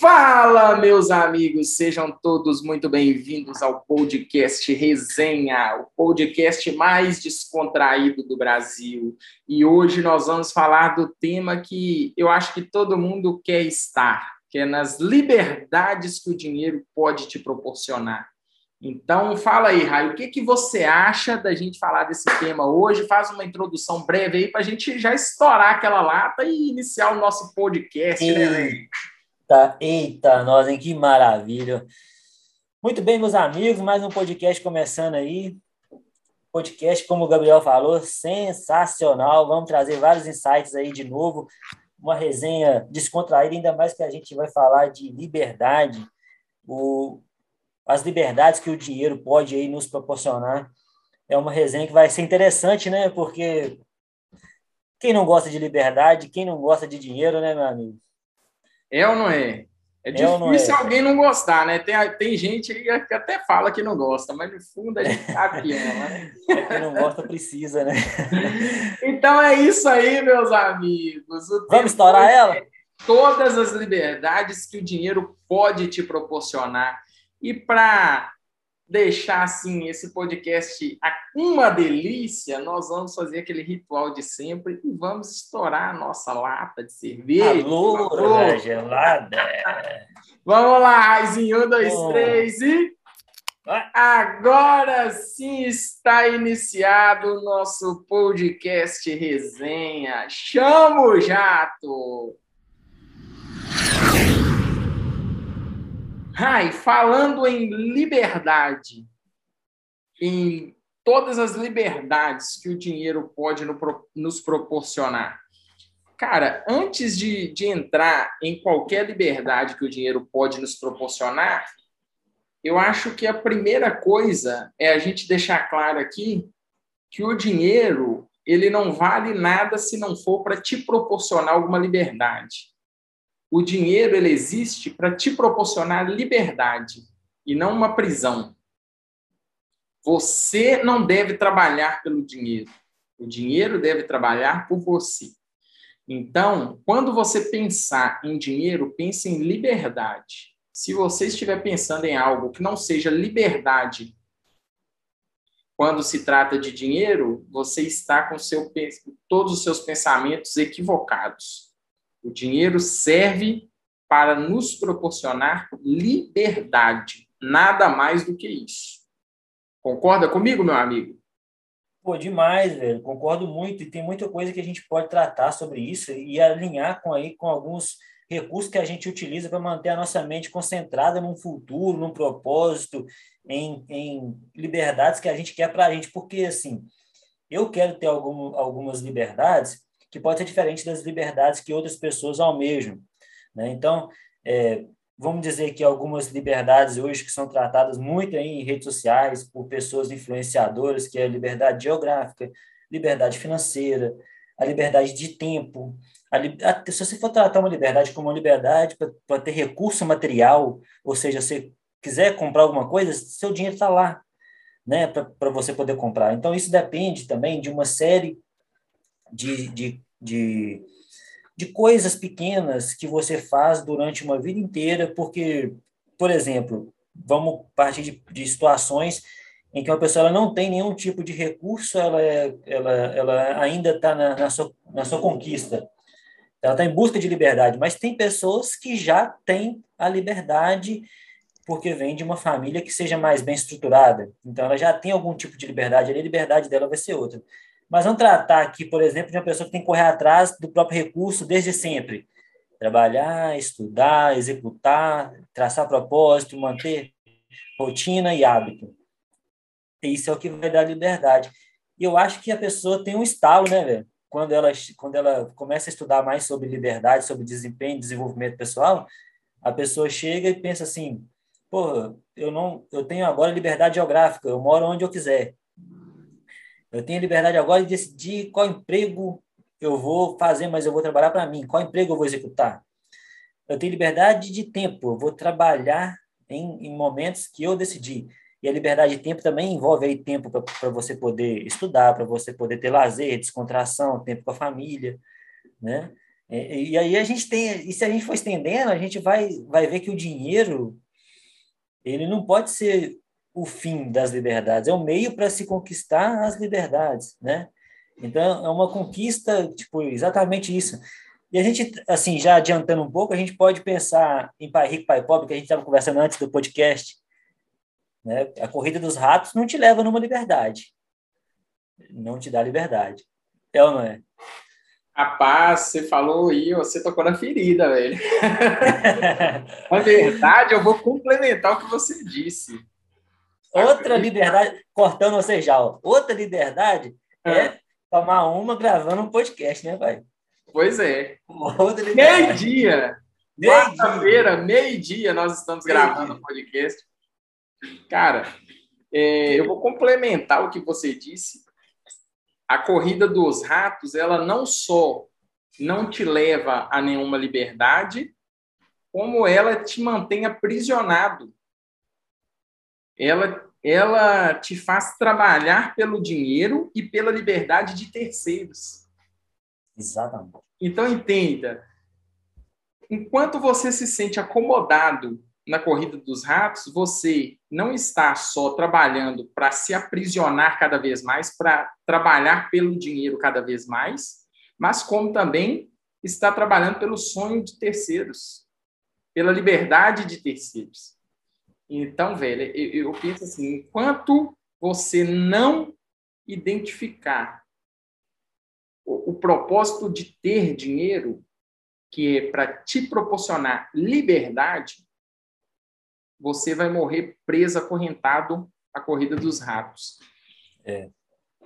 Fala, meus amigos, sejam todos muito bem-vindos ao podcast Resenha, o podcast mais descontraído do Brasil. E hoje nós vamos falar do tema que eu acho que todo mundo quer estar, que é nas liberdades que o dinheiro pode te proporcionar. Então, fala aí, Raio, o que, que você acha da gente falar desse tema hoje? Faz uma introdução breve aí para a gente já estourar aquela lata e iniciar o nosso podcast, né, velho? Eita, eita, nós, hein? Que maravilha. Muito bem, meus amigos, mais um podcast começando aí. Podcast, como o Gabriel falou, sensacional. Vamos trazer vários insights aí de novo. Uma resenha descontraída, ainda mais que a gente vai falar de liberdade, o, as liberdades que o dinheiro pode aí nos proporcionar. É uma resenha que vai ser interessante, né? Porque quem não gosta de liberdade, quem não gosta de dinheiro, né, meu amigo? É ou não é? É, é difícil é? alguém não gostar, né? Tem, tem gente que até fala que não gosta, mas no fundo a gente sabe que é, né? Quem não gosta precisa, né? então é isso aí, meus amigos. O Vamos estourar ela? É todas as liberdades que o dinheiro pode te proporcionar. E para deixar assim esse podcast uma delícia, nós vamos fazer aquele ritual de sempre e vamos estourar a nossa lata de cerveja. Alô, gelada. vamos lá, Raizinho, um, dois, oh. três e agora sim está iniciado o nosso podcast resenha. Chama o jato. Rai, falando em liberdade, em todas as liberdades que o dinheiro pode nos proporcionar. Cara, antes de, de entrar em qualquer liberdade que o dinheiro pode nos proporcionar, eu acho que a primeira coisa é a gente deixar claro aqui que o dinheiro ele não vale nada se não for para te proporcionar alguma liberdade. O dinheiro ele existe para te proporcionar liberdade e não uma prisão. Você não deve trabalhar pelo dinheiro. O dinheiro deve trabalhar por você. Então, quando você pensar em dinheiro, pense em liberdade. Se você estiver pensando em algo que não seja liberdade, quando se trata de dinheiro, você está com seu, todos os seus pensamentos equivocados. O dinheiro serve para nos proporcionar liberdade, nada mais do que isso. Concorda comigo, meu amigo? Pô, demais, velho. Concordo muito. E tem muita coisa que a gente pode tratar sobre isso e alinhar com aí com alguns recursos que a gente utiliza para manter a nossa mente concentrada num futuro, num propósito, em, em liberdades que a gente quer para a gente. Porque, assim, eu quero ter algum, algumas liberdades que pode ser diferente das liberdades que outras pessoas almejam. Né? Então, é, vamos dizer que algumas liberdades hoje que são tratadas muito em redes sociais por pessoas influenciadoras, que é a liberdade geográfica, liberdade financeira, a liberdade de tempo. A, se você for tratar uma liberdade como uma liberdade para ter recurso material, ou seja, você quiser comprar alguma coisa, seu dinheiro está lá, né, para você poder comprar. Então, isso depende também de uma série de, de, de, de coisas pequenas que você faz durante uma vida inteira, porque, por exemplo, vamos partir de, de situações em que uma pessoa ela não tem nenhum tipo de recurso, ela, é, ela, ela ainda está na, na, sua, na sua conquista. Ela está em busca de liberdade, mas tem pessoas que já têm a liberdade porque vem de uma família que seja mais bem estruturada. Então, ela já tem algum tipo de liberdade, a liberdade dela vai ser outra. Mas vamos tratar aqui, por exemplo, de uma pessoa que tem que correr atrás do próprio recurso desde sempre. Trabalhar, estudar, executar, traçar propósito, manter rotina e hábito. Isso é o que vai dar liberdade. E eu acho que a pessoa tem um estalo, né, velho? Quando ela, quando ela começa a estudar mais sobre liberdade, sobre desempenho desenvolvimento pessoal, a pessoa chega e pensa assim: pô, eu não, eu tenho agora liberdade geográfica, eu moro onde eu quiser. Eu tenho liberdade agora de decidir qual emprego eu vou fazer, mas eu vou trabalhar para mim. Qual emprego eu vou executar? Eu tenho liberdade de tempo. Eu vou trabalhar em, em momentos que eu decidi. E a liberdade de tempo também envolve aí tempo para você poder estudar, para você poder ter lazer, descontração, tempo com a família, né? E, e aí a gente tem, e se a gente for estendendo, a gente vai, vai ver que o dinheiro ele não pode ser o fim das liberdades, é o meio para se conquistar as liberdades, né? Então é uma conquista, tipo, exatamente isso. E a gente, assim, já adiantando um pouco, a gente pode pensar em Pai Rico, Pai Pobre, que a gente estava conversando antes do podcast. Né? A corrida dos ratos não te leva numa liberdade. Não te dá liberdade. É ou não é? Rapaz, você falou aí, você tocou na ferida, velho. na verdade, eu vou complementar o que você disse. Outra liberdade, cortando você já, ó. outra liberdade é, é tomar uma gravando um podcast, né, pai? Pois é. Meio-dia. Quarta-feira, meio-dia, nós estamos gravando o podcast. Cara, é, eu vou complementar o que você disse. A corrida dos ratos, ela não só não te leva a nenhuma liberdade, como ela te mantém aprisionado. Ela, ela te faz trabalhar pelo dinheiro e pela liberdade de terceiros. Exatamente. Então, entenda: enquanto você se sente acomodado na corrida dos ratos, você não está só trabalhando para se aprisionar cada vez mais, para trabalhar pelo dinheiro cada vez mais, mas como também está trabalhando pelo sonho de terceiros, pela liberdade de terceiros. Então, velho, eu, eu penso assim: enquanto você não identificar o, o propósito de ter dinheiro, que é para te proporcionar liberdade, você vai morrer preso, acorrentado à corrida dos ratos. É.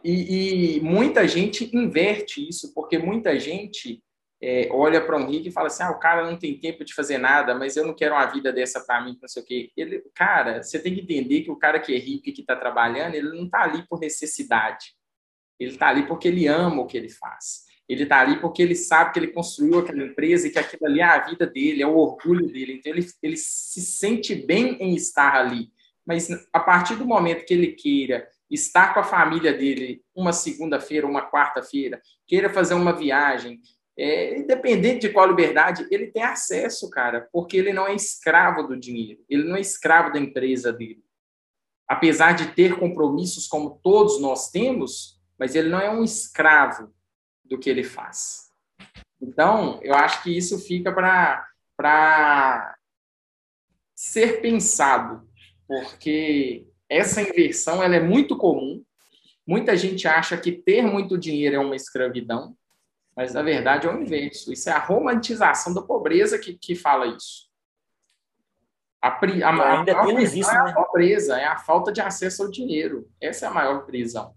E, e, muita gente inverte isso, porque muita gente é, olha para um rico e fala assim: ah, o cara não tem tempo de fazer nada, mas eu não quero uma vida dessa para mim, não sei o quê. Ele, cara, você tem que entender que o cara que é rico e que está trabalhando, ele não está ali por necessidade. Ele está ali porque ele ama o que ele faz. Ele está ali porque ele sabe que ele construiu aquela empresa e que aquilo ali é a vida dele, é o orgulho dele. Então, ele, ele se sente bem em estar ali. Mas a partir do momento que ele queira estar com a família dele uma segunda-feira, uma quarta-feira, queira fazer uma viagem, é, independente de qual liberdade, ele tem acesso, cara, porque ele não é escravo do dinheiro, ele não é escravo da empresa dele. Apesar de ter compromissos como todos nós temos, mas ele não é um escravo do que ele faz. Então, eu acho que isso fica para ser pensado, porque essa inversão ela é muito comum. Muita gente acha que ter muito dinheiro é uma escravidão, mas na verdade é o inverso. Isso é a romantização da pobreza que, que fala isso. A, a, a, ainda a temos isso, é a né? pobreza, é a falta de acesso ao dinheiro. Essa é a maior prisão.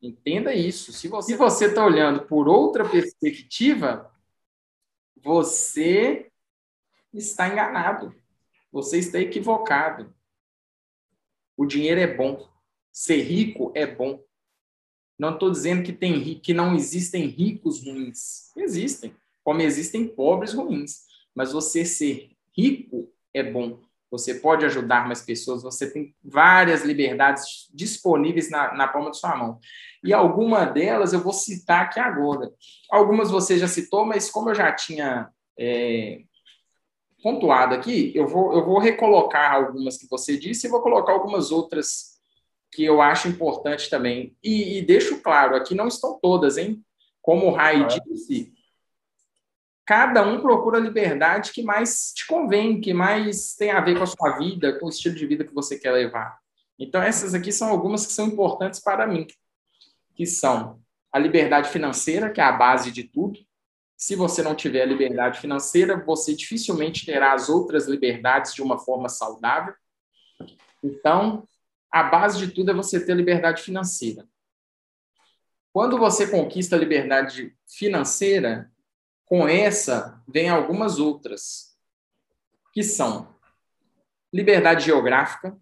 Entenda isso. Se você está olhando por outra perspectiva, você está enganado. Você está equivocado. O dinheiro é bom. Ser rico é bom. Não estou dizendo que, tem, que não existem ricos ruins. Existem, como existem pobres ruins. Mas você ser rico é bom você pode ajudar mais pessoas, você tem várias liberdades disponíveis na, na palma de sua mão. E alguma delas eu vou citar aqui agora. Algumas você já citou, mas como eu já tinha é, pontuado aqui, eu vou, eu vou recolocar algumas que você disse e vou colocar algumas outras que eu acho importante também. E, e deixo claro, aqui não estão todas, hein? Como o Rai ah. disse, cada um procura a liberdade que mais te convém, que mais tem a ver com a sua vida, com o estilo de vida que você quer levar. Então, essas aqui são algumas que são importantes para mim, que são a liberdade financeira, que é a base de tudo. Se você não tiver a liberdade financeira, você dificilmente terá as outras liberdades de uma forma saudável. Então, a base de tudo é você ter liberdade financeira. Quando você conquista a liberdade financeira, com essa, vem algumas outras, que são liberdade geográfica,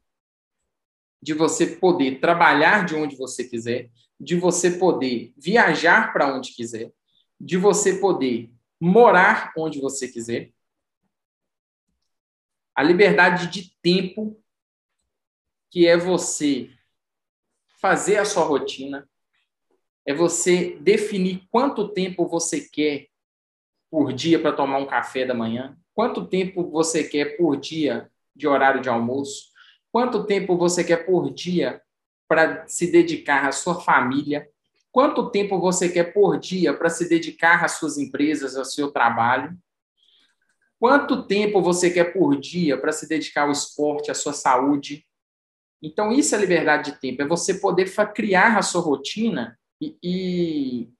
de você poder trabalhar de onde você quiser, de você poder viajar para onde quiser, de você poder morar onde você quiser. A liberdade de tempo, que é você fazer a sua rotina, é você definir quanto tempo você quer por dia para tomar um café da manhã? Quanto tempo você quer por dia de horário de almoço? Quanto tempo você quer por dia para se dedicar à sua família? Quanto tempo você quer por dia para se dedicar às suas empresas, ao seu trabalho? Quanto tempo você quer por dia para se dedicar ao esporte, à sua saúde? Então, isso é liberdade de tempo, é você poder criar a sua rotina e, e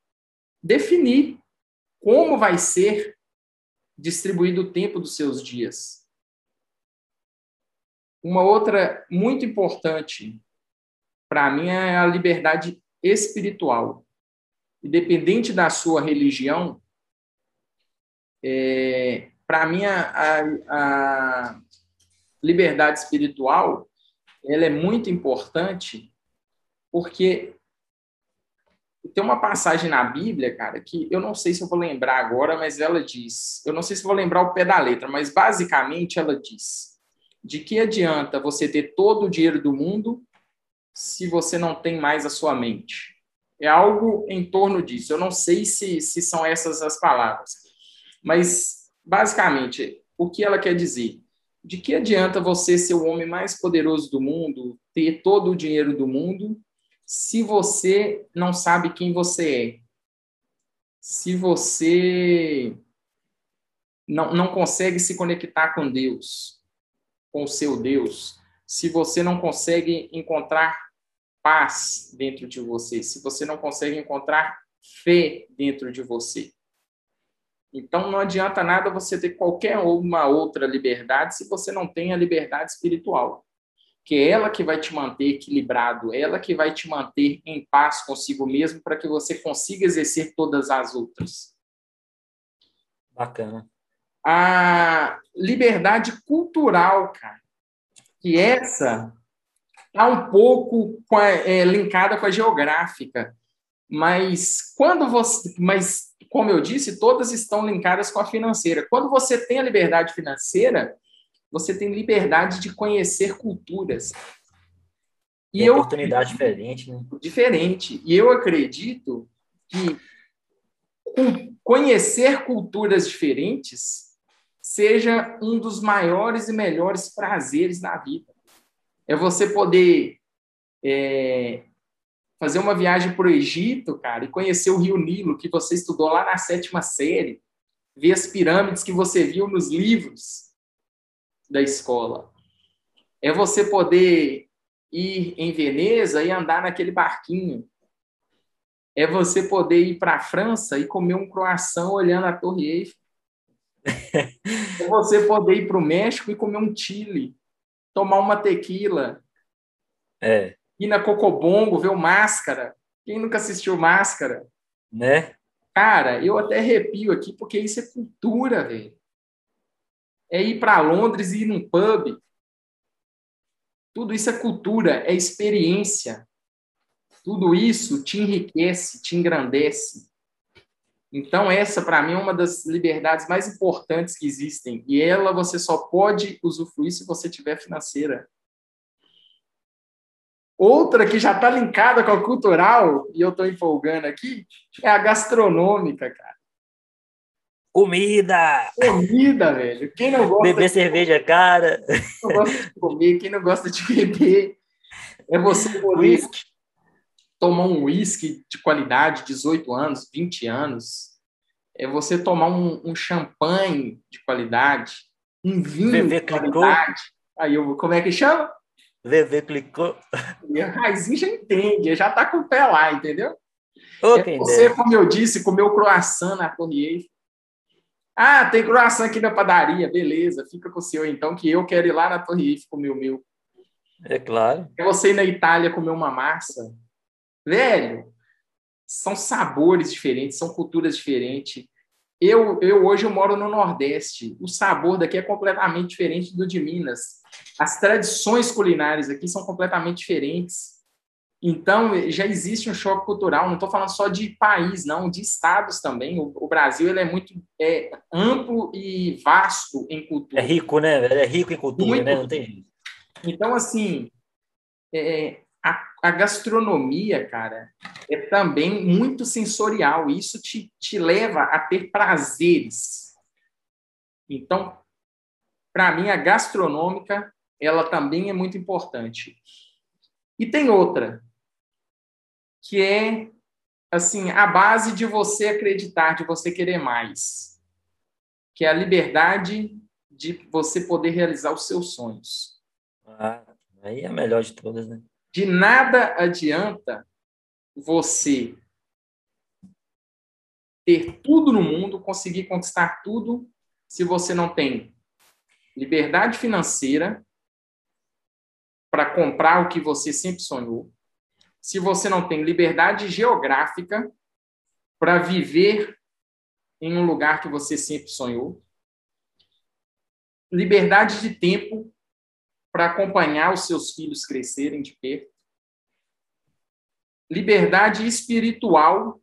definir como vai ser distribuído o tempo dos seus dias. Uma outra muito importante para mim é a liberdade espiritual. Independente da sua religião, é, para mim a, a, liberdade espiritual ela é muito importante porque tem uma passagem na Bíblia, cara, que eu não sei se eu vou lembrar agora, mas ela diz, eu não sei se vou lembrar o pé da letra, mas basicamente ela diz: de que adianta você ter todo o dinheiro do mundo se você não tem mais a sua mente? É algo em torno disso. Eu não sei se, se são essas as palavras, mas basicamente o que ela quer dizer? De que adianta você ser o homem mais poderoso do mundo, ter todo o dinheiro do mundo, se você não sabe quem você é, se você não, não consegue se conectar com Deus, com o seu Deus, se você não consegue encontrar paz dentro de você, se você não consegue encontrar fé dentro de você. Então não adianta nada você ter qualquer uma outra liberdade se você não tem a liberdade espiritual que é ela que vai te manter equilibrado, ela que vai te manter em paz consigo mesmo para que você consiga exercer todas as outras. Bacana. A liberdade cultural, cara, que essa está um pouco é, linkada com a geográfica, mas quando você, mas como eu disse, todas estão linkadas com a financeira. Quando você tem a liberdade financeira, você tem liberdade de conhecer culturas. E eu, oportunidade diferente, né? Diferente. E eu acredito que conhecer culturas diferentes seja um dos maiores e melhores prazeres na vida. É você poder é, fazer uma viagem para o Egito, cara, e conhecer o Rio Nilo, que você estudou lá na sétima série, ver as pirâmides que você viu nos livros, da escola. É você poder ir em Veneza e andar naquele barquinho. É você poder ir para a França e comer um croissant olhando a Torre Eiffel. é você poder ir para o México e comer um chile, tomar uma tequila. É. Ir na Cocobongo, ver o Máscara. Quem nunca assistiu Máscara? Né? Cara, eu até arrepio aqui porque isso é cultura, velho é ir para Londres e ir num pub. Tudo isso é cultura, é experiência. Tudo isso te enriquece, te engrandece. Então, essa, para mim, é uma das liberdades mais importantes que existem. E ela você só pode usufruir se você tiver financeira. Outra que já está linkada com a cultural, e eu estou empolgando aqui, é a gastronômica, cara. Comida! Comida, velho. Quem não gosta. Beber de... cerveja cara. Quem não gosta de comer, quem não gosta de beber. É você poder tomar um uísque de qualidade, 18 anos, 20 anos. É você tomar um, um champanhe de qualidade, um vinho Bebê de qualidade. Aí eu como é que chama? Bebê clicou. E a Raizinho já entende, já tá com o pé lá, entendeu? é você, como eu disse, comeu croissant na Torre ah, tem croissant aqui na padaria, beleza, fica com o seu então, que eu quero ir lá na Torre Eiffel comer o meu. É claro. É você ir na Itália comer uma massa. Velho, são sabores diferentes, são culturas diferentes. Eu, eu hoje eu moro no Nordeste. O sabor daqui é completamente diferente do de Minas. As tradições culinárias aqui são completamente diferentes. Então, já existe um choque cultural, não estou falando só de país, não, de estados também. O, o Brasil ele é muito é, amplo e vasto em cultura. É rico, né? É rico em cultura, muito né? Não tem Então, assim, é, a, a, gastronomia, cara, é também muito sensorial. Isso te, te leva a ter prazeres. Então, para mim, a gastronômica, ela também é muito importante. E tem outra, que é assim a base de você acreditar, de você querer mais, que é a liberdade de você poder realizar os seus sonhos. Ah, aí é a melhor de todas, né? De nada adianta você ter tudo no mundo, conseguir conquistar tudo, se você não tem liberdade financeira para comprar o que você sempre sonhou, se você não tem liberdade geográfica para viver em um lugar que você sempre sonhou, liberdade de tempo para acompanhar os seus filhos crescerem de perto, liberdade espiritual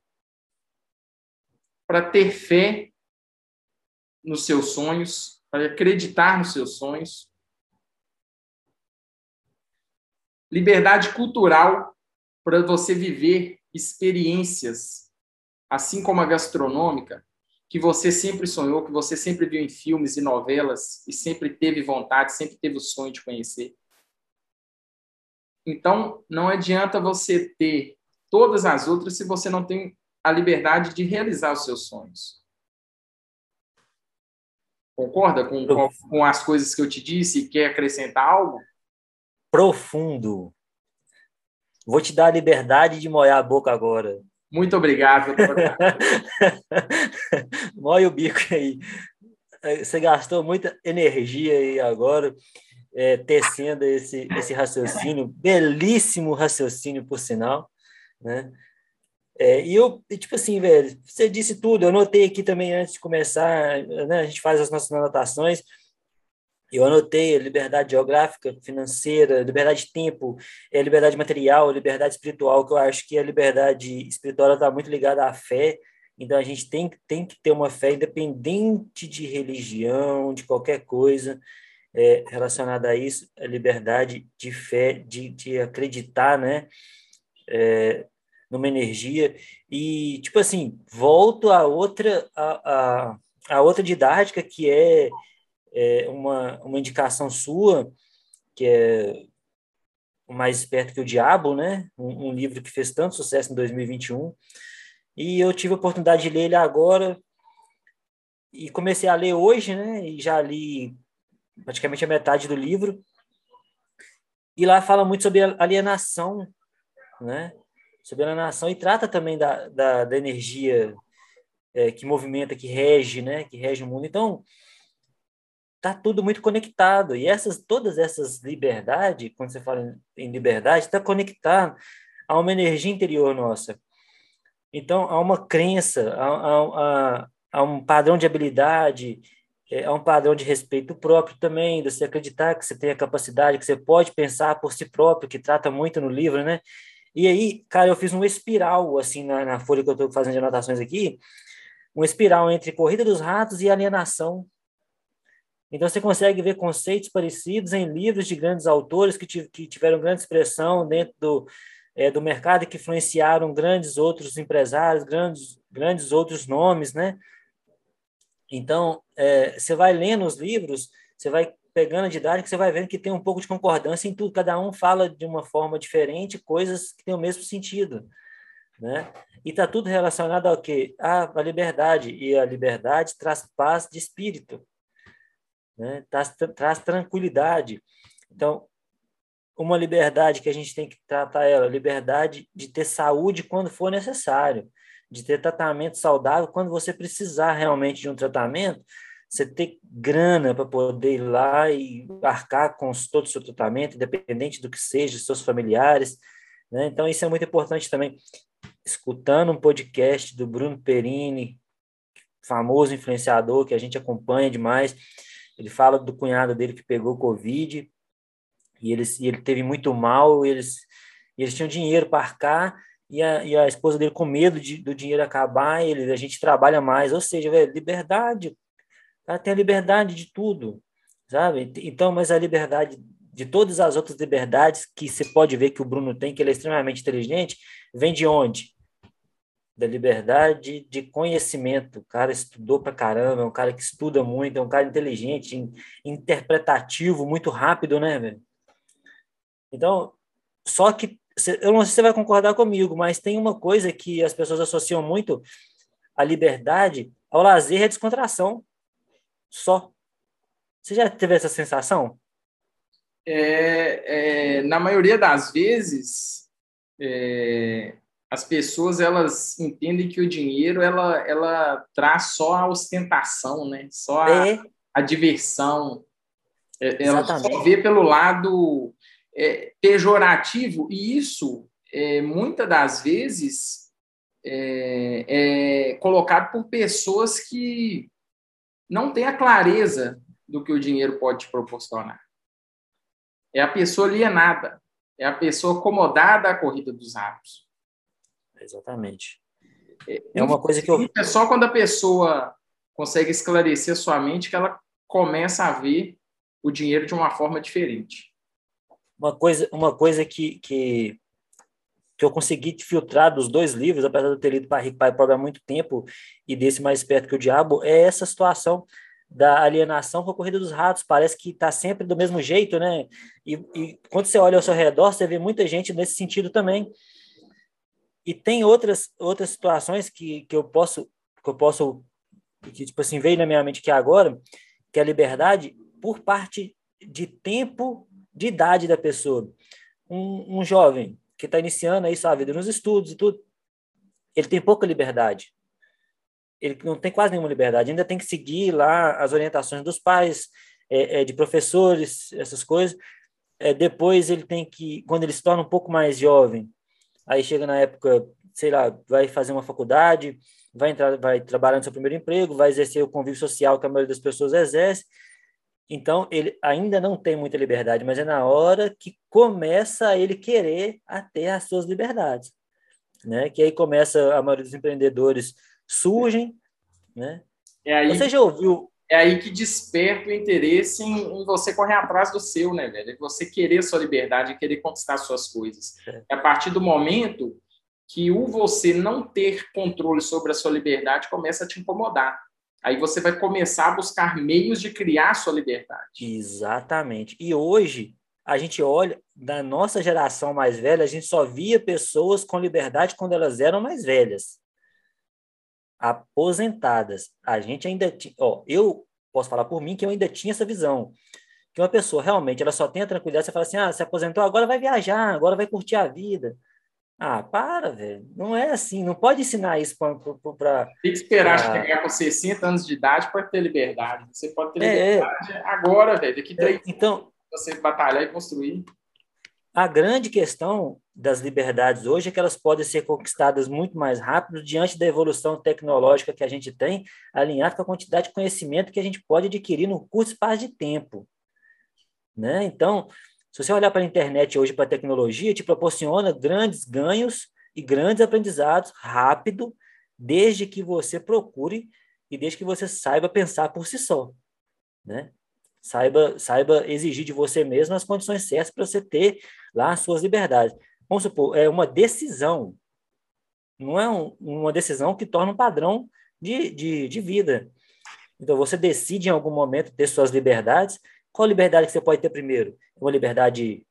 para ter fé nos seus sonhos, para acreditar nos seus sonhos, liberdade cultural para você viver experiências, assim como a gastronômica, que você sempre sonhou, que você sempre viu em filmes e novelas e sempre teve vontade, sempre teve o sonho de conhecer. Então, não adianta você ter todas as outras se você não tem a liberdade de realizar os seus sonhos. Concorda com, com, com as coisas que eu te disse e quer acrescentar algo? Profundo. Vou te dar a liberdade de molhar a boca agora. Muito obrigado. Moe o bico aí. Você gastou muita energia aí agora é, tecendo esse, esse raciocínio, belíssimo raciocínio, por sinal, né? É, e eu, tipo assim, velho, você disse tudo, eu anotei aqui também antes de começar, né, a gente faz as nossas anotações, eu anotei liberdade geográfica, financeira, liberdade de tempo, é, liberdade material, liberdade espiritual, que eu acho que a liberdade espiritual está muito ligada à fé. Então, a gente tem, tem que ter uma fé independente de religião, de qualquer coisa é, relacionada a isso, a liberdade de fé, de, de acreditar, né? É, numa energia. E, tipo assim, volto a outra, a, a, a outra didática que é é, uma, uma indicação sua, que é o Mais Esperto que o Diabo, né? Um, um, livro que fez tanto sucesso em 2021. E eu tive a oportunidade de ler ele agora e comecei a ler hoje, né? E já li praticamente a metade do livro. E lá fala muito sobre alienação, né? Sobre alienação e trata também da, da, da energia é, que movimenta, que rege, né? Que rege o mundo. Então, tá tudo muito conectado. E essas, todas essas liberdades, quando você fala em liberdade, está conectado a uma energia interior nossa. Então, há uma crença, há, há, há um padrão de habilidade, é, há um padrão de respeito próprio também, de você acreditar que você tem a capacidade, que você pode pensar por si próprio, que trata muito no livro, né? E aí, cara, eu fiz um espiral, assim, na, na folha que eu estou fazendo de anotações aqui, um espiral entre Corrida dos Ratos e Alienação, então, você consegue ver conceitos parecidos em livros de grandes autores que, que tiveram grande expressão dentro do, é, do mercado e que influenciaram grandes outros empresários, grandes, grandes outros nomes, né? Então, é, você vai lendo os livros, você vai pegando a didática, você vai vendo que tem um pouco de concordância em tudo. Cada um fala de uma forma diferente, coisas que têm o mesmo sentido, né? E está tudo relacionado ao quê? À, à liberdade. E a liberdade traz paz de espírito né? traz, traz tranquilidade. Então, uma liberdade que a gente tem que tratar ela, liberdade de ter saúde quando for necessário, de ter tratamento saudável quando você precisar realmente de um tratamento, você ter grana para poder ir lá e arcar com todo o seu tratamento, independente do que seja, seus familiares. Né? Então, isso é muito importante também. Escutando um podcast do Bruno Perini, famoso influenciador que a gente acompanha demais, ele fala do cunhado dele que pegou Covid e ele, e ele teve muito mal, e eles, e eles tinham dinheiro para arcar e a, e a esposa dele com medo de, do dinheiro acabar, ele, a gente trabalha mais, ou seja, liberdade, ela tem a liberdade de tudo, sabe? Então, mas a liberdade de todas as outras liberdades que você pode ver que o Bruno tem, que ele é extremamente inteligente, vem de onde? Da liberdade de conhecimento. O cara estudou pra caramba, é um cara que estuda muito, é um cara inteligente, interpretativo, muito rápido, né, velho? Então, só que, eu não sei se você vai concordar comigo, mas tem uma coisa que as pessoas associam muito a liberdade ao lazer e à descontração. Só. Você já teve essa sensação? É, é, na maioria das vezes, é, as pessoas elas entendem que o dinheiro ela, ela traz só a ostentação, né? Só a, é. a diversão. É, ela Exatamente. só vê pelo lado é, pejorativo e isso é, muitas das vezes é, é colocado por pessoas que não têm a clareza do que o dinheiro pode te proporcionar. É a pessoa alienada, é a pessoa acomodada à corrida dos ratos. Exatamente. É, é uma coisa que eu. É só quando a pessoa consegue esclarecer sua mente que ela começa a ver o dinheiro de uma forma diferente. Uma coisa, uma coisa que, que, que eu consegui filtrar dos dois livros, apesar de eu ter lido Pai Rico, Pai Pobre há muito tempo e desse mais perto que o Diabo, é essa situação da alienação com a corrida dos ratos. Parece que está sempre do mesmo jeito, né? E, e, quando você olha ao seu redor, você vê muita gente nesse sentido também. E tem outras outras situações que, que eu posso que eu posso que tipo assim veio na minha mente aqui agora, que é a liberdade por parte de tempo, de idade da pessoa. Um, um jovem que está iniciando aí sua vida nos estudos e tudo, ele tem pouca liberdade ele não tem quase nenhuma liberdade, ainda tem que seguir lá as orientações dos pais, é, é, de professores, essas coisas. É, depois ele tem que, quando ele se torna um pouco mais jovem, aí chega na época, sei lá, vai fazer uma faculdade, vai entrar, vai trabalhar no seu primeiro emprego, vai exercer o convívio social que a maioria das pessoas exerce. Então ele ainda não tem muita liberdade, mas é na hora que começa ele querer até as suas liberdades, né? Que aí começa a maioria dos empreendedores surgem, né? É aí, você já ouviu? É aí que desperta o interesse em, em você correr atrás do seu, né, velho? É você querer sua liberdade, querer conquistar suas coisas. É. é a partir do momento que o você não ter controle sobre a sua liberdade começa a te incomodar. Aí você vai começar a buscar meios de criar sua liberdade. Exatamente. E hoje a gente olha da nossa geração mais velha, a gente só via pessoas com liberdade quando elas eram mais velhas aposentadas. A gente ainda tinha, ó, eu posso falar por mim que eu ainda tinha essa visão. Que uma pessoa realmente ela só tem a tranquilidade, você fala assim: "Ah, se aposentou, agora vai viajar, agora vai curtir a vida". Ah, para, velho. Não é assim, não pode ensinar isso para Tem que esperar pra... chegar com 60 anos de idade para ter liberdade. Você pode ter é, liberdade é. agora, velho, daqui é, então, você batalhar e construir. A grande questão das liberdades hoje é que elas podem ser conquistadas muito mais rápido diante da evolução tecnológica que a gente tem, alinhado com a quantidade de conhecimento que a gente pode adquirir no curto espaço de tempo. Né? Então, se você olhar para a internet hoje, para a tecnologia, te proporciona grandes ganhos e grandes aprendizados rápido, desde que você procure e desde que você saiba pensar por si só. Né? Saiba, saiba exigir de você mesmo as condições certas para você ter lá as suas liberdades. Vamos supor, é uma decisão, não é um, uma decisão que torna um padrão de, de, de vida. Então, você decide em algum momento ter suas liberdades. Qual liberdade que você pode ter primeiro? Uma liberdade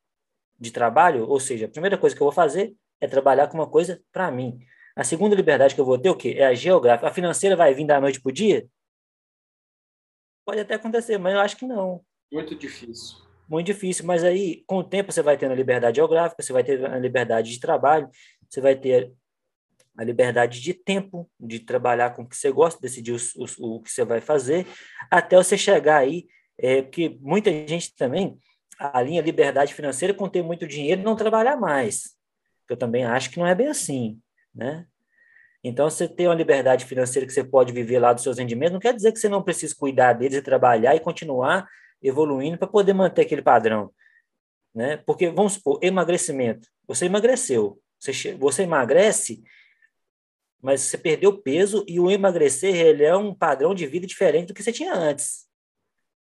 de trabalho? Ou seja, a primeira coisa que eu vou fazer é trabalhar com uma coisa para mim. A segunda liberdade que eu vou ter, o quê? É a geográfica. A financeira vai vir da noite para o dia? Pode até acontecer, mas eu acho que não. Muito difícil. Muito difícil, mas aí, com o tempo, você vai ter a liberdade geográfica, você vai ter a liberdade de trabalho, você vai ter a liberdade de tempo, de trabalhar com o que você gosta, decidir o, o, o que você vai fazer, até você chegar aí, é, porque muita gente também alinha liberdade financeira com ter muito dinheiro e não trabalhar mais. Eu também acho que não é bem assim, né? Então, você tem uma liberdade financeira que você pode viver lá dos seus rendimentos, não quer dizer que você não precisa cuidar deles e trabalhar e continuar evoluindo para poder manter aquele padrão. Né? Porque, vamos supor, emagrecimento. Você emagreceu, você, você emagrece, mas você perdeu peso e o emagrecer ele é um padrão de vida diferente do que você tinha antes.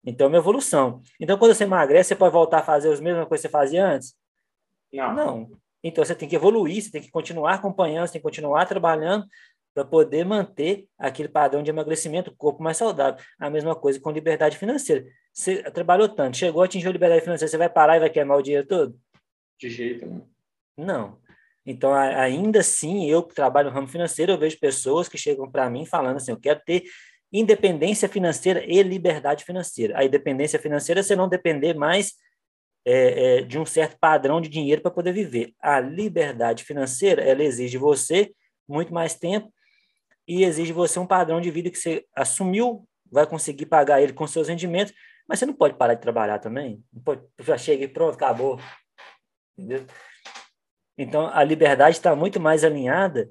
Então, é uma evolução. Então, quando você emagrece, você pode voltar a fazer as mesmas coisas que você fazia antes? Não. Não. Então, você tem que evoluir, você tem que continuar acompanhando, você tem que continuar trabalhando para poder manter aquele padrão de emagrecimento, corpo mais saudável. A mesma coisa com liberdade financeira. Você trabalhou tanto, chegou, atingiu a liberdade financeira, você vai parar e vai queimar o dinheiro todo? De jeito nenhum. Não. Então, ainda assim, eu que trabalho no ramo financeiro, eu vejo pessoas que chegam para mim falando assim, eu quero ter independência financeira e liberdade financeira. A independência financeira é você não depender mais é, é, de um certo padrão de dinheiro para poder viver. A liberdade financeira, ela exige você muito mais tempo e exige você um padrão de vida que você assumiu, vai conseguir pagar ele com seus rendimentos, mas você não pode parar de trabalhar também. Não pode, já chega e pronto, acabou. Entendeu? Então, a liberdade está muito mais alinhada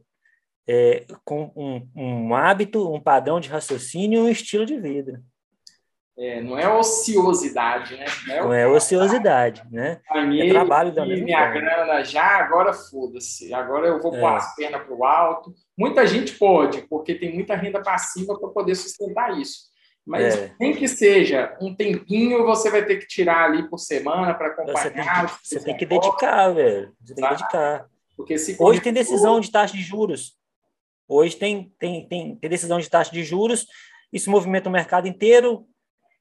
é, com um, um, hábito, um padrão de raciocínio e um estilo de vida. É, não é ociosidade, né? Não é, não é ociosidade, né? Ganhei é trabalho da mesma minha forma. grana já, agora foda-se. Agora eu vou é. pôr as pernas para o alto. Muita gente pode, porque tem muita renda passiva para poder sustentar isso. Mas é. nem que seja um tempinho, você vai ter que tirar ali por semana para acompanhar. Você tem que, você tem que dedicar, velho. Você tem que dedicar. Porque se Hoje tem decisão de taxa de juros. Hoje tem, tem, tem, tem decisão de taxa de juros, isso movimenta o mercado inteiro.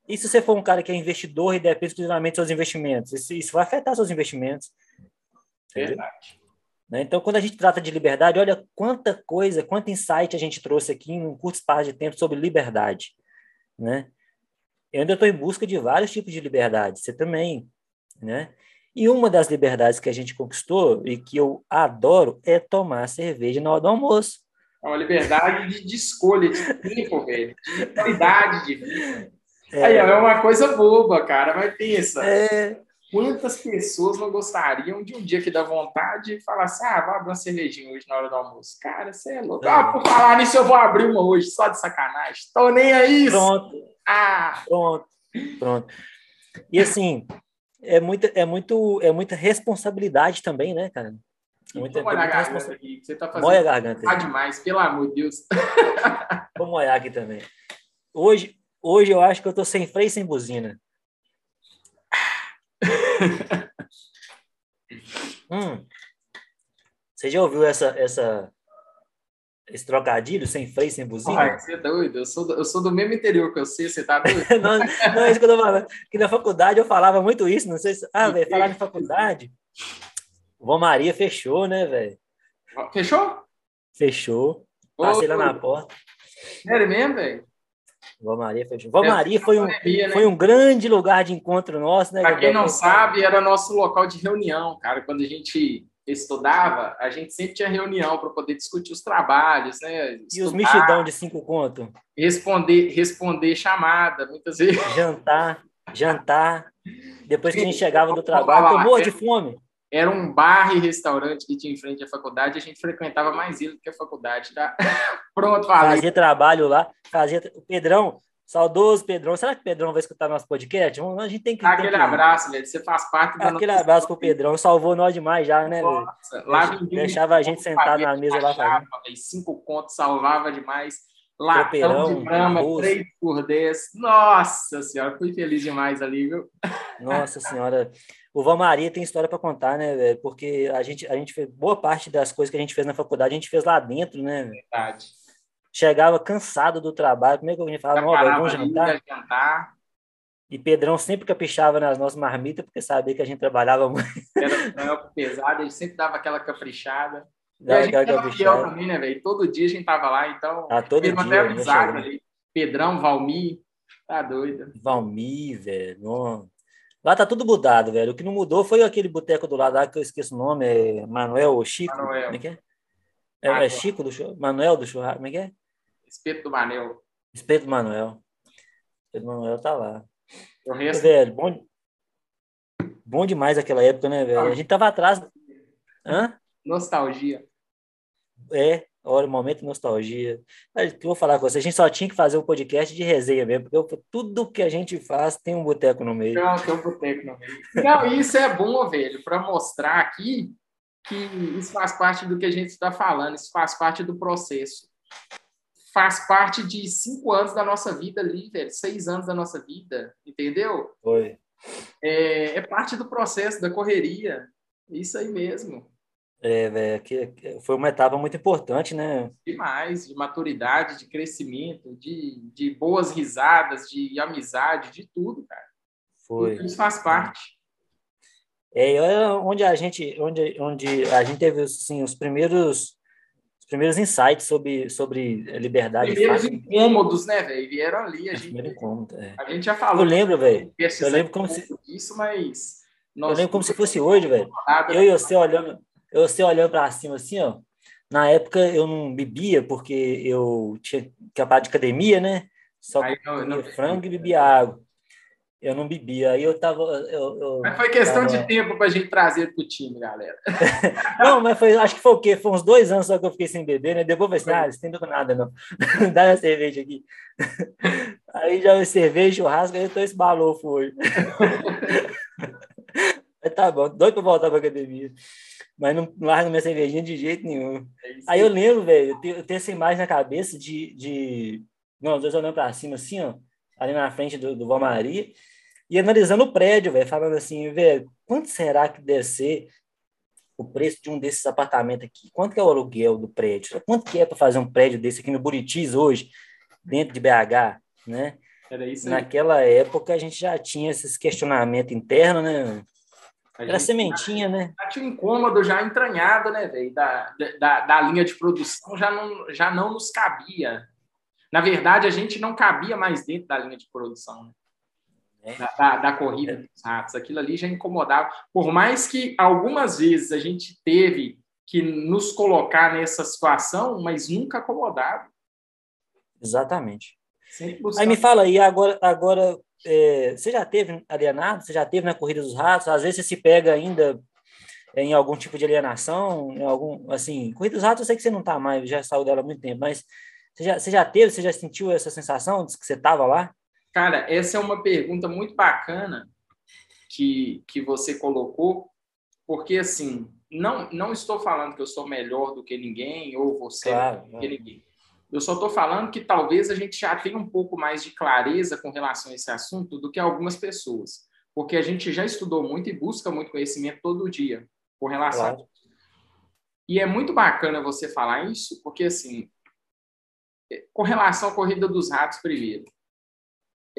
E se você for um cara que é investidor e depende exclusivamente dos seus investimentos? Isso, isso vai afetar seus investimentos. Verdade. Né? Então, quando a gente trata de liberdade, olha quanta coisa, quanto insight a gente trouxe aqui em um curto espaço de tempo sobre liberdade né? Eu ainda estou em busca de vários tipos de liberdade, você também, né? E uma das liberdades que a gente conquistou e que eu adoro é tomar cerveja na hora do almoço. É uma liberdade de, de escolha, de tempo, velho, de qualidade de vida. É... Aí, é uma coisa boba, cara, mas pensa. É... Quantas pessoas não gostariam de um dia que dá vontade e falar assim: ah, vou abrir uma cervejinha hoje na hora do almoço? Cara, você é louco. É. Ah, por falar nisso, eu vou abrir uma hoje, só de sacanagem. Tô nem aí. Pronto. Ah. Pronto. Pronto. E assim, é muita, é muito, é muita responsabilidade também, né, cara? Muita, Vamos olhar a garganta aqui. Você tá fazendo. Molha a garganta. Tá demais, pelo amor de Deus. Vamos olhar aqui também. Hoje, hoje eu acho que eu tô sem freio e sem buzina. hum. Você já ouviu essa, essa, esse trocadilho sem freio, sem buzina? Ai, você é doido. Eu sou, do, eu sou do mesmo interior que você, você tá doido? não, não, é isso que eu tô falando. Que na faculdade eu falava muito isso, não sei se. Ah, velho, falar na faculdade. Vó Maria fechou, né, velho? Fechou? Fechou. Passei lá na porta. Sério mesmo, velho? Vó Maria foi, Vó Maria foi um, pandemia, né? foi um grande lugar de encontro nosso, né? Para quem não sabe, era nosso local de reunião, cara. Quando a gente estudava, a gente sempre tinha reunião para poder discutir os trabalhos, né? Estudar, e os mexidão de cinco conto? Responder, responder chamada, muitas vezes. Jantar, jantar. Depois que a gente chegava do trabalho, tomou de fome era um bar e restaurante que tinha em frente à faculdade, a gente frequentava mais ele do que a faculdade, tá? Pronto, falei. Fazia trabalho lá, fazia... O Pedrão, saudoso Pedrão, será que o Pedrão vai escutar nosso podcast? A gente tem que... Aquele tem que... abraço, velho, você faz parte da Aquele nossa... abraço pro Pedrão, salvou nós demais já, né, Nossa, velho? Lá Deixava a gente sentado na mesa lá. Chapa, cinco contos, salvava demais. Latão de brama, três por dez. Nossa senhora, fui feliz demais ali, viu? Nossa senhora. O Val Maria tem história para contar, né, velho? Porque a gente, a gente fez boa parte das coisas que a gente fez na faculdade, a gente fez lá dentro, né? Verdade. Chegava cansado do trabalho, como é que a gente falava? Vamos jantar? jantar. E Pedrão sempre caprichava nas nossas marmitas, porque sabia que a gente trabalhava muito. Era um trampo pesado, ele sempre dava aquela caprichada. E a gente era fiel também, né, velho? Todo dia a gente tava lá, então. Ah, todo dia. Até amizade ali. Pedrão, Valmir, tá doido. Valmir, velho. Lá tá tudo mudado, velho. O que não mudou foi aquele boteco do lado lá, que eu esqueço o nome, é Manuel ou Chico? Manuel. Como é que é? É, é Chico do churrasco? Manuel do churrasco, como é que é? Espeto do Manuel. Espeto do Manuel. Espeto do Manuel tá lá. O resto... Velho, bom, bom demais aquela época, né, velho? A gente tava atrás. Hã? Nostalgia. É, olha, momento de nostalgia. Mas, que eu vou falar com você, a gente só tinha que fazer um podcast de resenha mesmo, porque tudo que a gente faz tem um boteco no meio. Não, tem um boteco no meio. Não, isso é bom, velho, para mostrar aqui que isso faz parte do que a gente está falando, isso faz parte do processo. faz parte de cinco anos da nossa vida ali, velho, seis anos da nossa vida, entendeu? Foi. É, é parte do processo, da correria. Isso aí mesmo. É, velho, que, que foi uma etapa muito importante, né? Demais, de maturidade, de crescimento, de, de boas risadas, de amizade, de tudo, cara. Foi. Isso faz parte. É, onde a gente, onde, onde a gente teve assim, os primeiros os primeiros insights sobre, sobre liberdade. Primeiros incômodos, né, velho? Vieram ali. A gente, incômodo, é. a gente já falou. Eu lembro, velho. Eu lembro como se. Isso, mas. Eu lembro como se fosse hoje, velho. Eu e você olhando, eu você olhando para cima assim, ó. Na época eu não bebia porque eu tinha que de academia, né? Só comia frango e bebia água eu não bebia. Aí eu tava. Eu, eu mas foi questão tava... de tempo para a gente trazer para o time, galera. não, mas foi, acho que foi o quê? Foi uns dois anos só que eu fiquei sem beber, né? Depois eu falei assim: ah, isso tem com nada, não. Dá a cerveja aqui. aí já cerveja, churrasco, aí eu tô esse balofo hoje. mas tá bom, doido para voltar para academia. Mas não largo minha cervejinha de jeito nenhum. É aí eu lembro, velho, eu tenho, eu tenho essa imagem na cabeça de. de... Não, os dois olhando para cima assim, ó ali na frente do, do Maria, e analisando o prédio, velho, falando assim, velho, quanto será que deve ser o preço de um desses apartamentos aqui? Quanto que é o aluguel do prédio? Quanto que é para fazer um prédio desse aqui no Buritis hoje, dentro de BH, né? Era isso aí. Naquela época a gente já tinha esses questionamentos internos, né? Era sementinha, já, né? Já tinha um incômodo já entranhado, né, velho? Da, da, da linha de produção já não, já não nos cabia. Na verdade, a gente não cabia mais dentro da linha de produção, né? É. da, da, da, corrida é. dos ratos. Aquilo ali já incomodava. Por mais que algumas vezes a gente teve que nos colocar nessa situação, mas nunca acomodado. Exatamente. Aí me fala aí, agora, agora é, você já teve alienado? Você já teve na corrida dos ratos? Às vezes você se pega ainda em algum tipo de alienação, em algum, assim, corrida dos ratos eu sei que você não está mais, já saiu dela há muito tempo, mas você já, você já teve, você já sentiu essa sensação de que você estava lá? Cara, essa é uma pergunta muito bacana que, que você colocou, porque assim, não, não estou falando que eu sou melhor do que ninguém ou você claro, do que ninguém. Eu só estou falando que talvez a gente já tenha um pouco mais de clareza com relação a esse assunto do que algumas pessoas, porque a gente já estudou muito e busca muito conhecimento todo dia com relação claro. a isso. E é muito bacana você falar isso, porque assim, com relação à corrida dos ratos primeiro,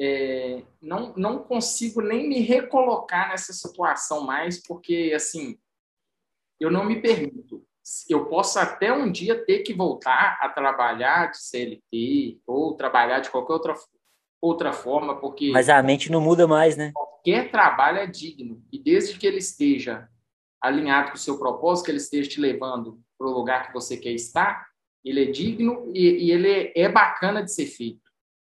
é, não, não consigo nem me recolocar nessa situação mais, porque, assim, eu não me permito. Eu posso até um dia ter que voltar a trabalhar de CLT ou trabalhar de qualquer outra, outra forma, porque... Mas a mente não muda mais, né? Qualquer trabalho é digno. E desde que ele esteja alinhado com o seu propósito, que ele esteja te levando para o lugar que você quer estar, ele é digno e, e ele é bacana de ser feito.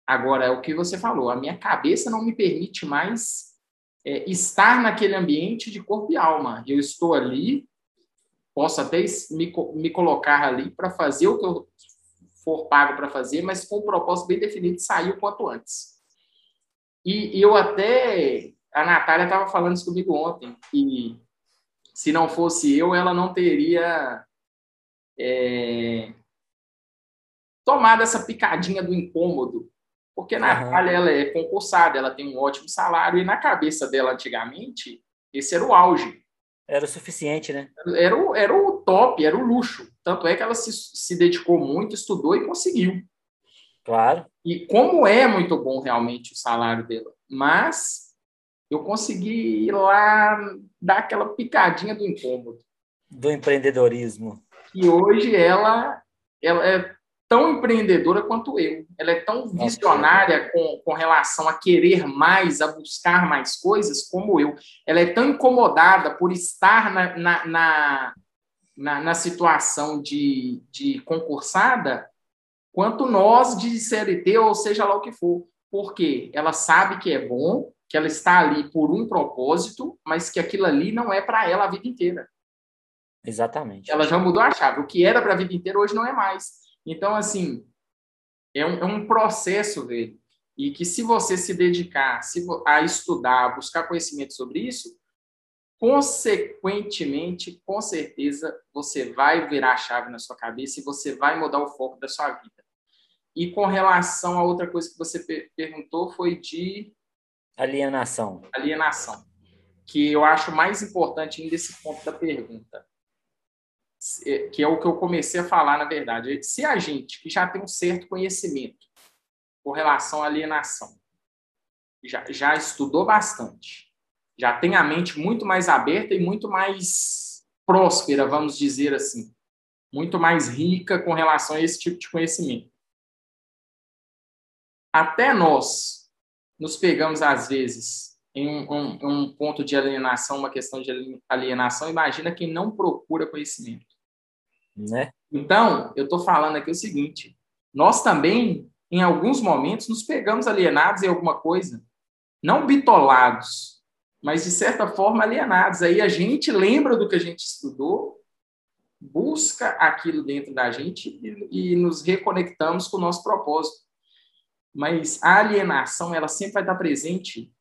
Agora, é o que você falou, a minha cabeça não me permite mais é, estar naquele ambiente de corpo e alma. Eu estou ali, posso até me, me colocar ali para fazer o que eu for pago para fazer, mas com um propósito bem definido de sair o quanto antes. E, e eu até. A Natália estava falando isso comigo ontem, e se não fosse eu, ela não teria é, tomado essa picadinha do incômodo, porque a Natália ela é concursada, ela tem um ótimo salário, e na cabeça dela, antigamente, esse era o auge. Era o suficiente, né? Era o, era o top, era o luxo. Tanto é que ela se, se dedicou muito, estudou e conseguiu. Claro. E como é muito bom realmente o salário dela. Mas eu consegui ir lá dar aquela picadinha do incômodo. Do empreendedorismo. E hoje ela, ela é tão empreendedora quanto eu. Ela é tão visionária com, com relação a querer mais, a buscar mais coisas, como eu. Ela é tão incomodada por estar na, na, na, na, na situação de, de concursada, quanto nós de CLT, ou seja lá o que for. Porque ela sabe que é bom, que ela está ali por um propósito, mas que aquilo ali não é para ela a vida inteira. Exatamente. Ela já mudou a chave. O que era para a vida inteira hoje não é mais. Então, assim, é um, é um processo, velho, e que se você se dedicar a estudar, a buscar conhecimento sobre isso, consequentemente, com certeza, você vai virar a chave na sua cabeça e você vai mudar o foco da sua vida. E com relação a outra coisa que você perguntou foi de alienação. Alienação, que eu acho mais importante ainda esse ponto da pergunta, que é o que eu comecei a falar na verdade. Se a gente que já tem um certo conhecimento com relação à alienação, já, já estudou bastante, já tem a mente muito mais aberta e muito mais próspera, vamos dizer assim, muito mais rica com relação a esse tipo de conhecimento. Até nós nos pegamos, às vezes, em um, um, um ponto de alienação, uma questão de alienação, imagina quem não procura conhecimento. Né? Então, eu estou falando aqui o seguinte: nós também, em alguns momentos, nos pegamos alienados em alguma coisa, não bitolados, mas de certa forma alienados. Aí a gente lembra do que a gente estudou, busca aquilo dentro da gente e, e nos reconectamos com o nosso propósito. Mas a alienação, ela sempre vai estar presente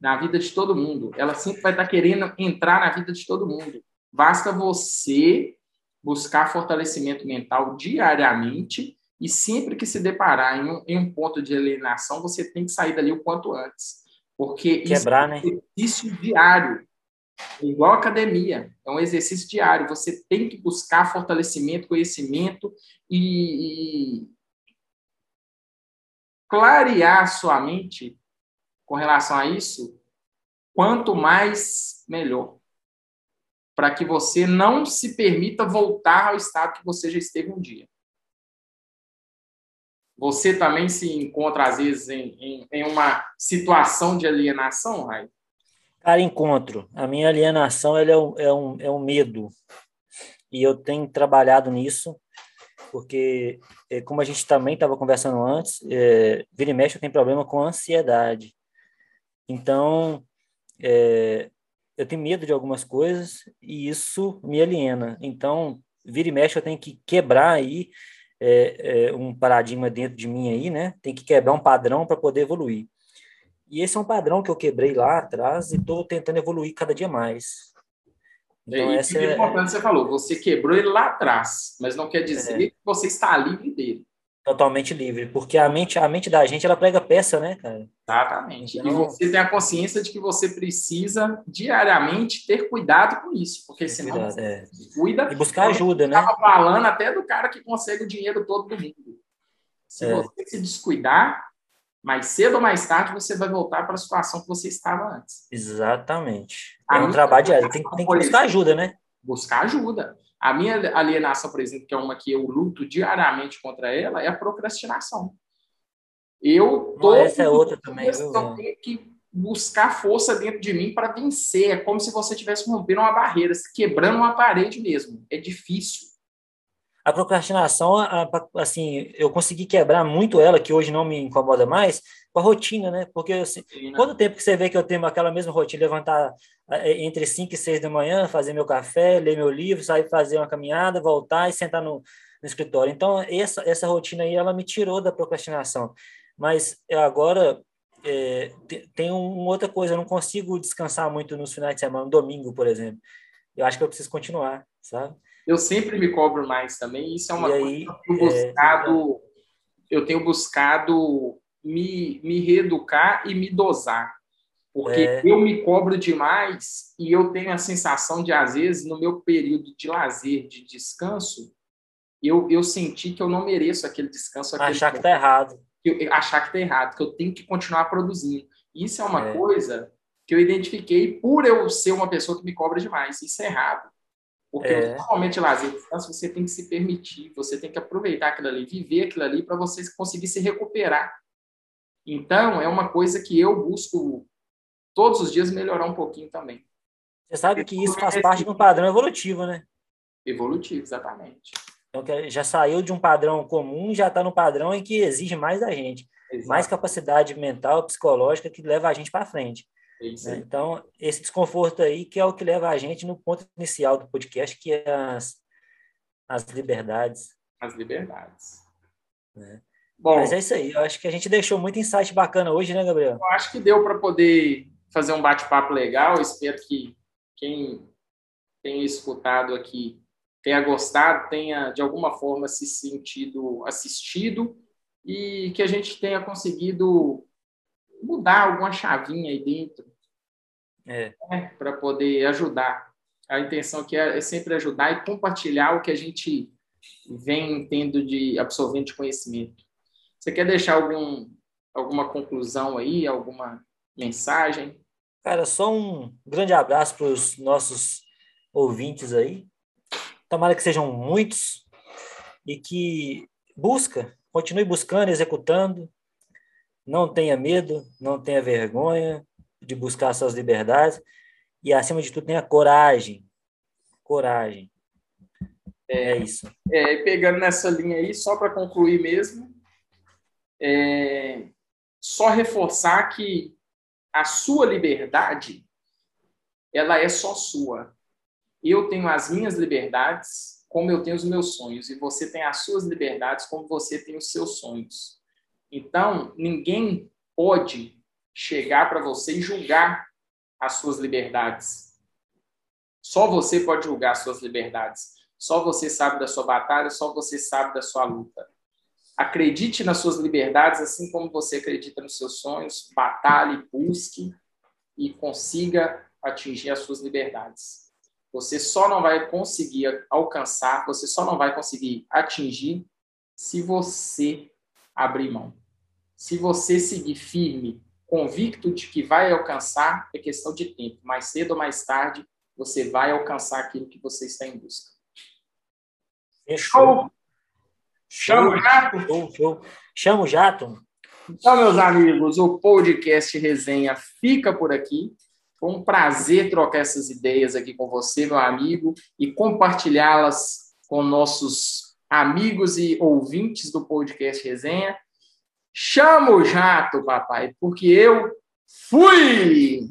na vida de todo mundo. Ela sempre vai estar querendo entrar na vida de todo mundo. Basta você buscar fortalecimento mental diariamente e sempre que se deparar em um, em um ponto de alienação, você tem que sair dali o quanto antes. Porque Quebrar, isso é um exercício né? diário. Igual academia, é um exercício diário. Você tem que buscar fortalecimento, conhecimento e, e clarear sua mente com relação a isso. Quanto mais, melhor. Para que você não se permita voltar ao estado que você já esteve um dia. Você também se encontra, às vezes, em, em, em uma situação de alienação, Rai? Cara, encontro. A minha alienação é, um, é, um, é um medo. E eu tenho trabalhado nisso, porque, é, como a gente também estava conversando antes, é, vira e mexe eu tenho problema com ansiedade. Então, é, eu tenho medo de algumas coisas e isso me aliena. Então, vira e mexe eu tenho que quebrar aí é, é, um paradigma dentro de mim aí, né? Tem que quebrar um padrão para poder evoluir. E esse é um padrão que eu quebrei lá atrás e estou tentando evoluir cada dia mais. Então, e essa é importante você falou, você quebrou ele lá atrás, mas não quer dizer é. que você está livre dele. Totalmente livre, porque a mente, a mente da gente, ela prega peça, né, cara? Exatamente. Então, e você tem a consciência de que você precisa diariamente ter cuidado com isso, porque senão cuidado, é. cuida. E buscar ajuda, né? Estava falando até do cara que consegue o dinheiro todo do mundo. Se é. você se descuidar, mais cedo ou mais tarde você vai voltar para a situação que você estava antes. Exatamente. É um trabalho diário. Tem, tem que buscar ajuda, né? Buscar ajuda. A minha alienação, por exemplo, que é uma que eu luto diariamente contra ela, é a procrastinação. Eu tô essa é outra também. Eu tenho que buscar força dentro de mim para vencer. É como se você estivesse rompendo uma barreira, quebrando uma parede mesmo. É difícil. A procrastinação, assim, eu consegui quebrar muito ela, que hoje não me incomoda mais, com a rotina, né? Porque assim, quanto tempo que você vê que eu tenho aquela mesma rotina, levantar é, entre 5 e 6 da manhã, fazer meu café, ler meu livro, sair fazer uma caminhada, voltar e sentar no, no escritório. Então, essa, essa rotina aí, ela me tirou da procrastinação. Mas agora é, tem uma outra coisa, eu não consigo descansar muito nos finais de semana, no domingo, por exemplo. Eu acho que eu preciso continuar, sabe? Eu sempre me cobro mais também. Isso é uma e coisa aí, que eu tenho buscado, é... eu tenho buscado me, me reeducar e me dosar. Porque é... eu me cobro demais e eu tenho a sensação de, às vezes, no meu período de lazer, de descanso, eu, eu senti que eu não mereço aquele descanso. Aquele achar que está errado. Eu, achar que está errado, que eu tenho que continuar produzindo. Isso é uma é. coisa que eu identifiquei por eu ser uma pessoa que me cobra demais. Isso é errado. Porque é. normalmente lazer descanso você tem que se permitir, você tem que aproveitar aquilo ali, viver aquilo ali para você conseguir se recuperar. Então, é uma coisa que eu busco todos os dias melhorar um pouquinho também. Você sabe que isso faz parte de um padrão evolutivo, né? Evolutivo, exatamente. Então, já saiu de um padrão comum e já está no padrão em que exige mais da gente. Exato. Mais capacidade mental, psicológica que leva a gente para frente. É então, esse desconforto aí que é o que leva a gente no ponto inicial do podcast, que é as, as liberdades. As liberdades. Né? Bom, Mas é isso aí. Eu acho que a gente deixou muito insight bacana hoje, né, Gabriel? Eu acho que deu para poder fazer um bate-papo legal. Eu espero que quem tenha escutado aqui tenha gostado, tenha de alguma forma se sentido assistido e que a gente tenha conseguido mudar alguma chavinha aí dentro é. né, para poder ajudar. A intenção aqui é, é sempre ajudar e compartilhar o que a gente vem tendo de absorvente de conhecimento. Você quer deixar algum, alguma conclusão aí, alguma mensagem? Cara, só um grande abraço para os nossos ouvintes aí. Tomara que sejam muitos e que busca, continue buscando, executando, não tenha medo, não tenha vergonha de buscar suas liberdades e, acima de tudo, tenha coragem. Coragem. É, é isso. É, pegando nessa linha aí, só para concluir mesmo, é, só reforçar que a sua liberdade ela é só sua. Eu tenho as minhas liberdades, como eu tenho os meus sonhos, e você tem as suas liberdades, como você tem os seus sonhos. Então, ninguém pode chegar para você e julgar as suas liberdades. Só você pode julgar as suas liberdades. Só você sabe da sua batalha, só você sabe da sua luta. Acredite nas suas liberdades, assim como você acredita nos seus sonhos, batalhe, busque e consiga atingir as suas liberdades. Você só não vai conseguir alcançar, você só não vai conseguir atingir se você abrir mão. Se você seguir firme, convicto de que vai alcançar, é questão de tempo. Mais cedo ou mais tarde, você vai alcançar aquilo que você está em busca. Fechou. Chama o jato. Show, show. Chama o jato. Então, meus amigos, o podcast Resenha fica por aqui. Foi um prazer trocar essas ideias aqui com você, meu amigo, e compartilhá-las com nossos amigos e ouvintes do podcast Resenha. Chama o jato, papai, porque eu fui!